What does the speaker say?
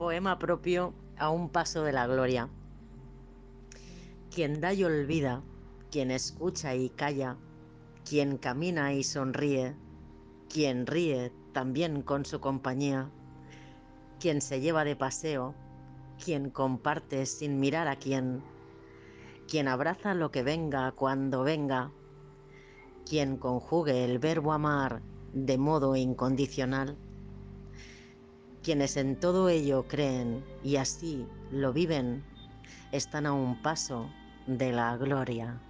Poema propio a un paso de la gloria. Quien da y olvida, quien escucha y calla, quien camina y sonríe, quien ríe también con su compañía, quien se lleva de paseo, quien comparte sin mirar a quién, quien abraza lo que venga cuando venga, quien conjugue el verbo amar de modo incondicional, quienes en todo ello creen y así lo viven, están a un paso de la gloria.